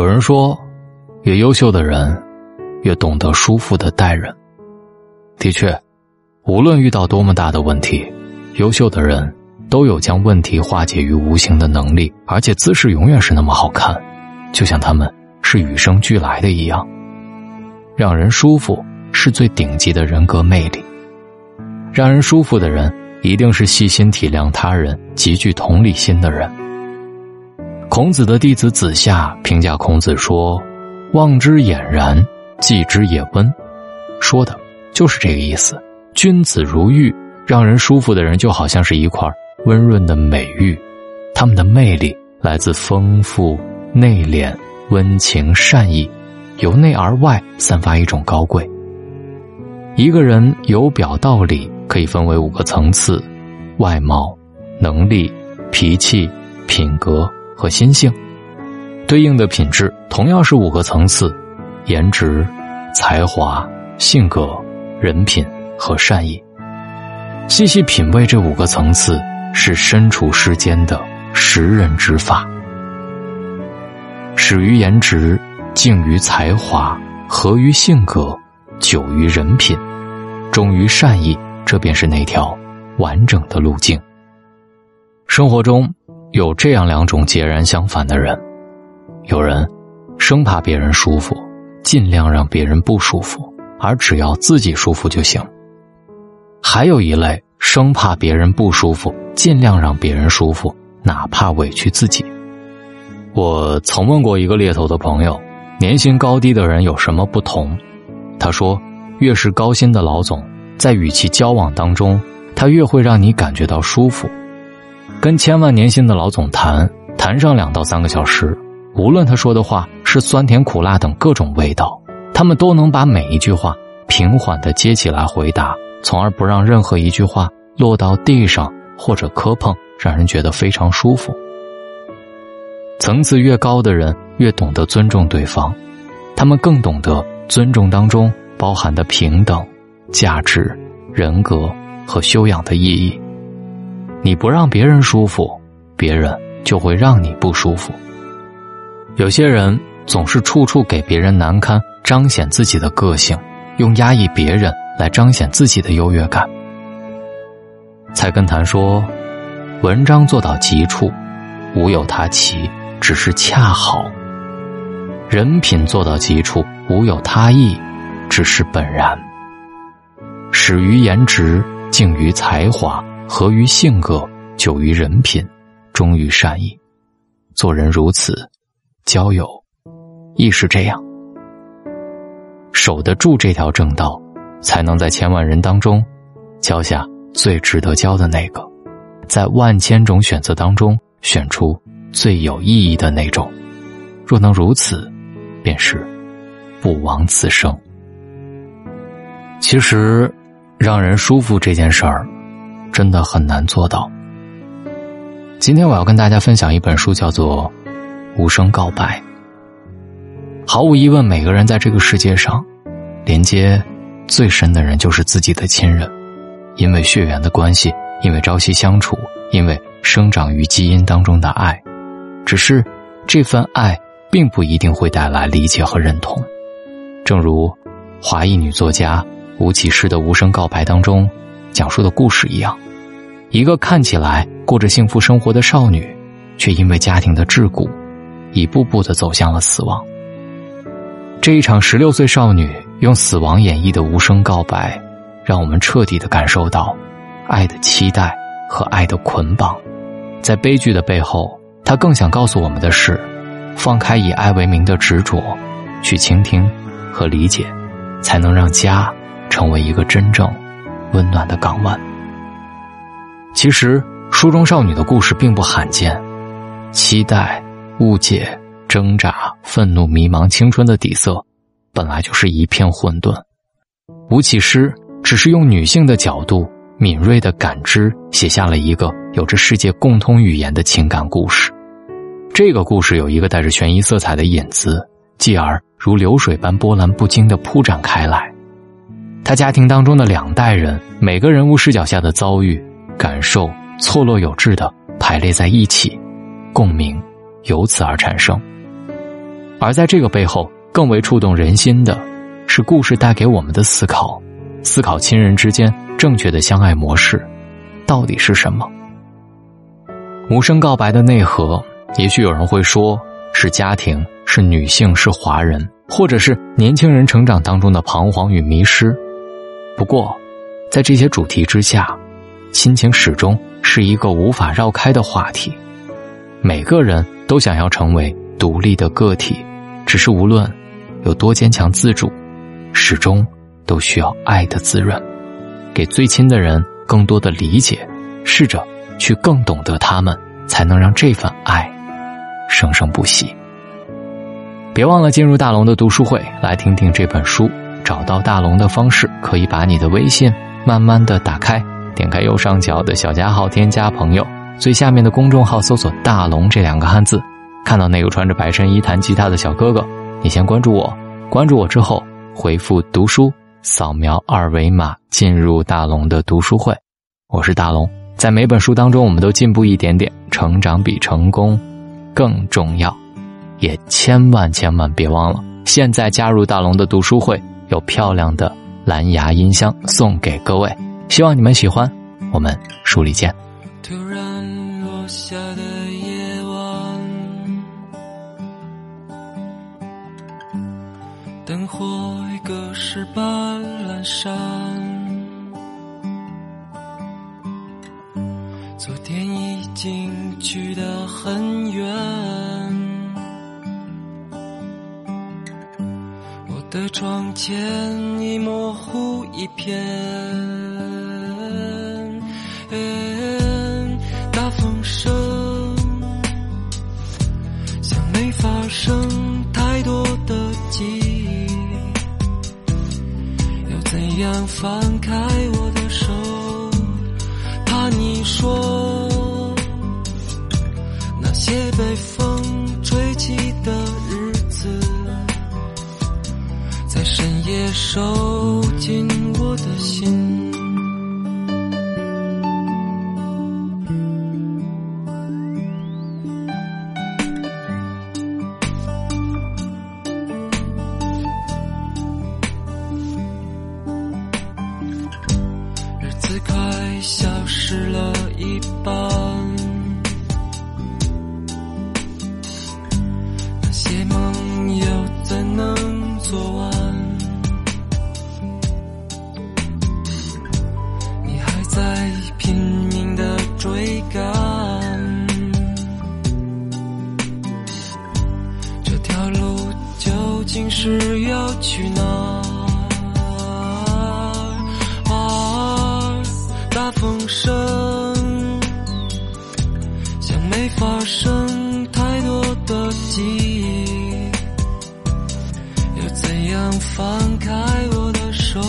有人说，越优秀的人，越懂得舒服的待人。的确，无论遇到多么大的问题，优秀的人都有将问题化解于无形的能力，而且姿势永远是那么好看，就像他们是与生俱来的一样。让人舒服是最顶级的人格魅力。让人舒服的人，一定是细心体谅他人、极具同理心的人。孔子的弟子子夏评价孔子说：“望之俨然，祭之也温。”说的就是这个意思。君子如玉，让人舒服的人就好像是一块温润的美玉，他们的魅力来自丰富、内敛、温情、善意，由内而外散发一种高贵。一个人由表到里可以分为五个层次：外貌、能力、脾气、品格。和心性，对应的品质同样是五个层次：颜值、才华、性格、人品和善意。细细品味这五个层次，是身处世间的识人之法。始于颜值，敬于才华，合于性格，久于人品，忠于善意，这便是那条完整的路径。生活中。有这样两种截然相反的人：有人生怕别人舒服，尽量让别人不舒服，而只要自己舒服就行；还有一类生怕别人不舒服，尽量让别人舒服，哪怕委屈自己。我曾问过一个猎头的朋友，年薪高低的人有什么不同？他说，越是高薪的老总，在与其交往当中，他越会让你感觉到舒服。跟千万年薪的老总谈谈上两到三个小时，无论他说的话是酸甜苦辣等各种味道，他们都能把每一句话平缓的接起来回答，从而不让任何一句话落到地上或者磕碰，让人觉得非常舒服。层次越高的人越懂得尊重对方，他们更懂得尊重当中包含的平等、价值、人格和修养的意义。你不让别人舒服，别人就会让你不舒服。有些人总是处处给别人难堪，彰显自己的个性，用压抑别人来彰显自己的优越感。菜根谭说：“文章做到极处，无有他奇，只是恰好；人品做到极处，无有他意，只是本然。始于颜值，敬于才华。”合于性格，久于人品，忠于善意。做人如此，交友亦是这样。守得住这条正道，才能在千万人当中，交下最值得交的那个，在万千种选择当中选出最有意义的那种。若能如此，便是不枉此生。其实，让人舒服这件事儿。真的很难做到。今天我要跟大家分享一本书，叫做《无声告白》。毫无疑问，每个人在这个世界上，连接最深的人就是自己的亲人，因为血缘的关系，因为朝夕相处，因为生长于基因当中的爱。只是这份爱并不一定会带来理解和认同。正如华裔女作家吴启诗的《无声告白》当中。讲述的故事一样，一个看起来过着幸福生活的少女，却因为家庭的桎梏，一步步的走向了死亡。这一场十六岁少女用死亡演绎的无声告白，让我们彻底的感受到爱的期待和爱的捆绑。在悲剧的背后，她更想告诉我们的是：放开以爱为名的执着，去倾听和理解，才能让家成为一个真正。温暖的港湾。其实，书中少女的故事并不罕见，期待、误解、挣扎、愤怒、迷茫，青春的底色本来就是一片混沌。吴启诗只是用女性的角度、敏锐的感知，写下了一个有着世界共通语言的情感故事。这个故事有一个带着悬疑色彩的引子，继而如流水般波澜不惊的铺展开来。他家庭当中的两代人，每个人物视角下的遭遇、感受错落有致的排列在一起，共鸣由此而产生。而在这个背后，更为触动人心的，是故事带给我们的思考：思考亲人之间正确的相爱模式，到底是什么？无声告白的内核，也许有人会说是家庭，是女性，是华人，或者是年轻人成长当中的彷徨与迷失。不过，在这些主题之下，亲情始终是一个无法绕开的话题。每个人都想要成为独立的个体，只是无论有多坚强自主，始终都需要爱的滋润，给最亲的人更多的理解，试着去更懂得他们，才能让这份爱生生不息。别忘了进入大龙的读书会，来听听这本书。找到大龙的方式，可以把你的微信慢慢的打开，点开右上角的小加号，添加朋友。最下面的公众号搜索“大龙”这两个汉字，看到那个穿着白衬衣弹吉他的小哥哥，你先关注我，关注我之后回复“读书”，扫描二维码进入大龙的读书会。我是大龙，在每本书当中，我们都进步一点点，成长比成功更重要，也千万千万别忘了，现在加入大龙的读书会，有漂亮的蓝牙音箱送给各位，希望你们喜欢，我们书里见。突然落。下的夜晚，灯火已隔世般阑珊。昨天已经去得很远，的窗前已模糊一片，大风声像没发生太多的记忆。要怎样放开我的手？怕你说那些被风。也受尽是要去哪儿？大风声像没发生太多的记忆，要怎样放开我的手？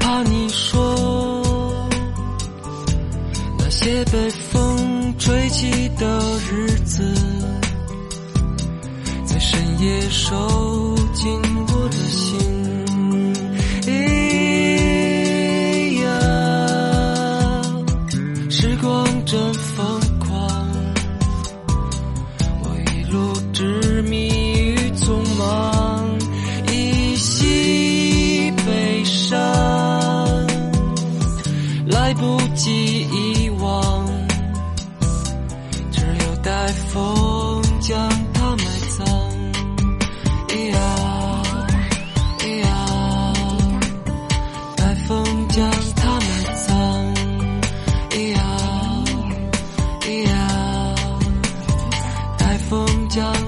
怕你说那些被风吹起的日子。深夜收紧我的心。呀，时光真疯狂，我一路执迷于匆忙，依稀悲伤，来不及遗忘，只有待风。叫。